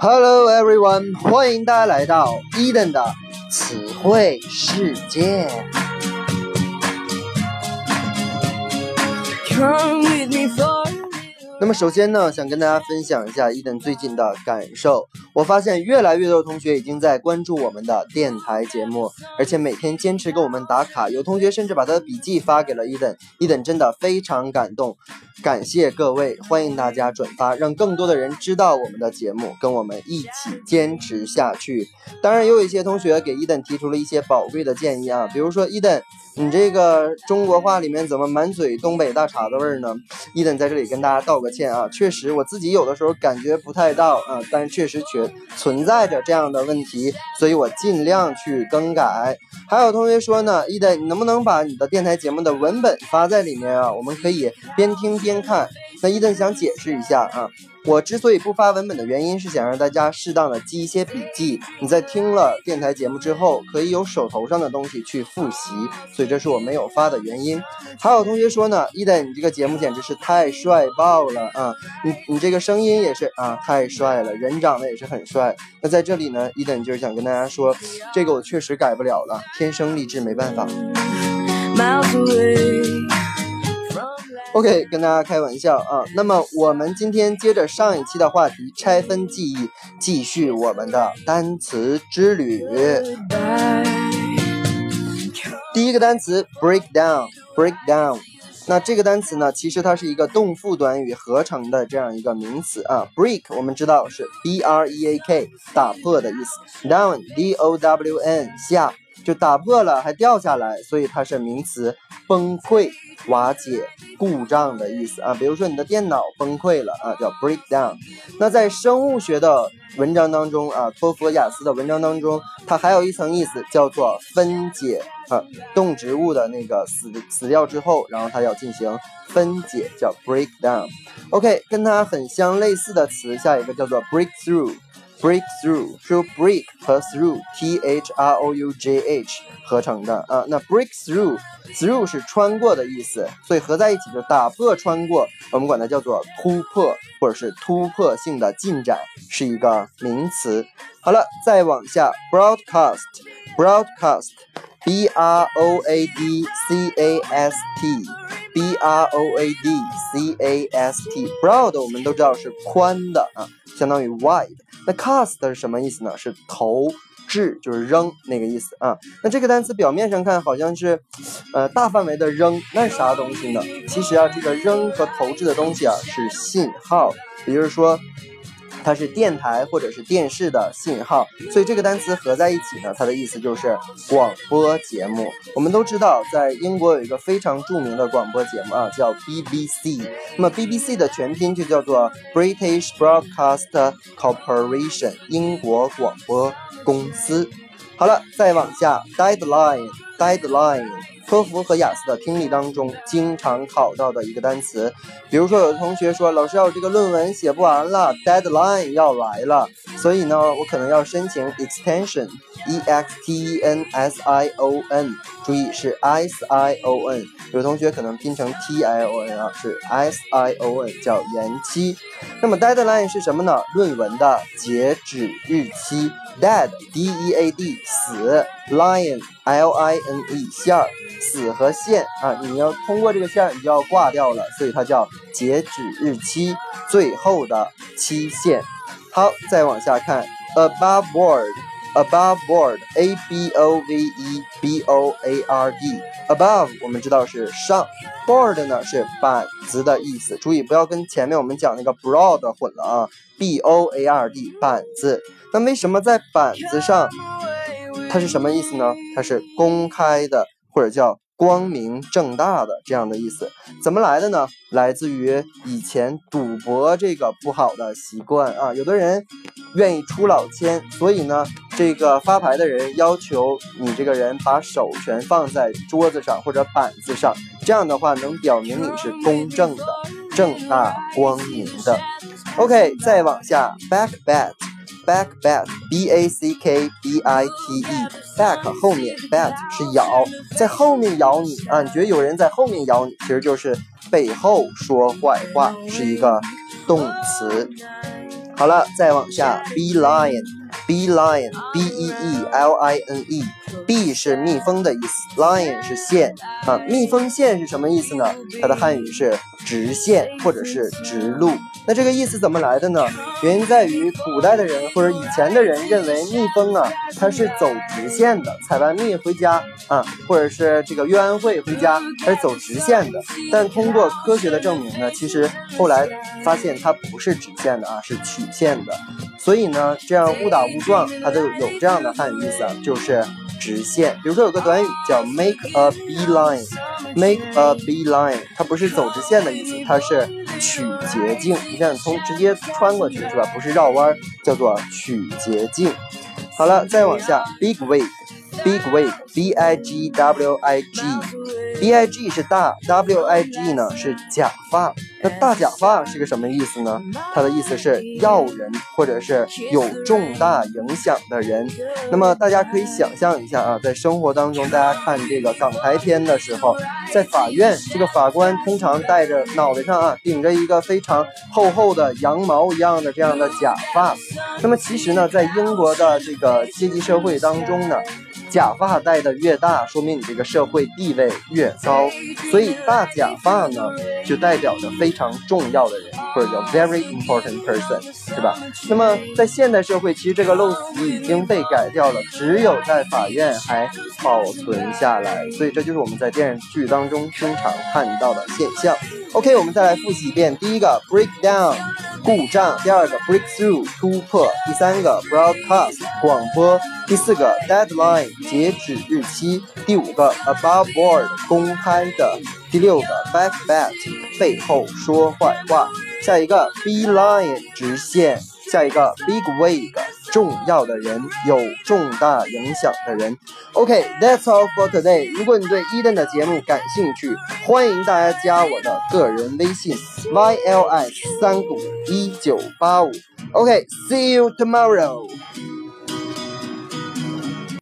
Hello everyone，欢迎大家来到 Eden 的词汇世界。Come with me for 那么首先呢，想跟大家分享一下伊登最近的感受。我发现越来越多的同学已经在关注我们的电台节目，而且每天坚持给我们打卡。有同学甚至把他的笔记发给了伊登，伊登真的非常感动，感谢各位，欢迎大家转发，让更多的人知道我们的节目，跟我们一起坚持下去。当然，也有一些同学给伊登提出了一些宝贵的建议啊，比如说伊登，你这个中国话里面怎么满嘴东北大碴子味儿呢？伊登在这里跟大家道个歉啊，确实我自己有的时候感觉不太到啊，但是确实确存在着这样的问题，所以我尽量去更改。还有同学说呢，伊登，你能不能把你的电台节目的文本发在里面啊？我们可以边听边看。那伊登想解释一下啊，我之所以不发文本的原因是想让大家适当的记一些笔记，你在听了电台节目之后，可以有手头上的东西去复习，所以这是我没有发的原因。还有同学说呢，伊登，你这个节目简直是太帅爆了啊！你你这个声音也是啊，太帅了，人长得也是很帅。那在这里呢，伊登就是想跟大家说，这个我确实改不了了，天生丽质没办法。miles away OK，跟大家开玩笑啊。那么我们今天接着上一期的话题，拆分记忆，继续我们的单词之旅。第一个单词 break down，break down。那这个单词呢，其实它是一个动副短语合成的这样一个名词啊。break 我们知道是 b r e a k，打破的意思。down d o w n 下就打破了还掉下来，所以它是名词，崩溃、瓦解、故障的意思啊。比如说你的电脑崩溃了啊，叫 break down。那在生物学的文章当中啊，托福、雅思的文章当中，它还有一层意思叫做分解啊，动植物的那个死死掉之后，然后它要进行分解，叫 break down。OK，跟它很相类似的词，下一个叫做 breakthrough。Breakthrough 是由 break 和 through t h r o u g h 合成的啊。那 breakthrough through 是穿过的意思，所以合在一起就打破、穿过，我们管它叫做突破或者是突破性的进展，是一个名词。好了，再往下，broadcast broadcast b r o a d c a s t b r o a d c a s t broad 我们都知道是宽的啊，相当于 wide。那 cast 是什么意思呢？是投掷，就是扔那个意思啊。那这个单词表面上看好像是，呃，大范围的扔，那是啥东西呢？其实啊，这个扔和投掷的东西啊是信号，也就是说。它是电台或者是电视的信号，所以这个单词合在一起呢，它的意思就是广播节目。我们都知道，在英国有一个非常著名的广播节目啊，叫 BBC。那么 BBC 的全拼就叫做 British Broadcast Corporation，英国广播公司。好了，再往下，deadline，deadline。托福和雅思的听力当中经常考到的一个单词，比如说有的同学说，老师要这个论文写不完了，deadline 要来了，所以呢，我可能要申请 extension，e x t e n s i o n，注意是 s i o n，有的同学可能拼成 t i o n 啊，是 s i o n，叫延期。那么 deadline 是什么呢？论文的截止日期，dead d e a d 死，lion l i n e 线儿。死和线啊，你要通过这个线，你就要挂掉了，所以它叫截止日期，最后的期限。好，再往下看，above board，above board，a b o v e b o a r d，above 我们知道是上，board 呢是板子的意思，注意不要跟前面我们讲那个 broad 混了啊，b o a r d 板子。那为什么在板子上？它是什么意思呢？它是公开的。或者叫光明正大的这样的意思，怎么来的呢？来自于以前赌博这个不好的习惯啊，有的人愿意出老千，所以呢，这个发牌的人要求你这个人把手全放在桌子上或者板子上，这样的话能表明你是公正的、正大光明的。OK，再往下，back bet。Back bat b a c k b i t e back 后面 bat 是咬，在后面咬你啊！你觉得有人在后面咬你，其实就是背后说坏话，是一个动词。好了，再往下，be lion，be lion，b e e l i n e，b 是蜜蜂的意思，lion 是线啊，蜜蜂线是什么意思呢？它的汉语是直线或者是直路。那这个意思怎么来的呢？原因在于古代的人或者以前的人认为蜜蜂啊，它是走直线的，采完蜜回家啊，或者是这个约完会回家，它是走直线的。但通过科学的证明呢，其实后来发现它不是直线的啊，是曲线的。所以呢，这样误打误撞，它就有这样的汉语意思啊，就是直线。比如说有个短语叫 make a beeline，make a beeline，它不是走直线的意思，它是取捷径。你看从直接穿过去是吧？不是绕弯，叫做取捷径。好了，再往下，big wig，big wig，b i g w i g，b i g 是大，w i g 呢是假发。那大假发是个什么意思呢？它的意思是要人，或者是有重大影响的人。那么大家可以想象一下啊，在生活当中，大家看这个港台片的时候，在法院，这个法官通常戴着脑袋上啊顶着一个非常厚厚的羊毛一样的这样的假发。那么其实呢，在英国的这个阶级社会当中呢。假发戴的越大，说明你这个社会地位越高，所以大假发呢，就代表着非常重要的人，或者叫 very important person，是吧？那么在现代社会，其实这个陋习已经被改掉了，只有在法院还保存下来，所以这就是我们在电视剧当中经常看到的现象。OK，我们再来复习一遍，第一个 break down。故障，第二个 breakthrough 突破，第三个 broadcast 广播，第四个 deadline 截止日期，第五个 above board 公开的，第六个 backbite 背后说坏话，下一个 beeline 直线，下一个 big wig 重要的人，有重大影响的人。OK，that's all for today。如果你对伊登的节目感兴趣，欢迎大家加我的个人微信 yli 三五一九八五。OK，see you tomorrow。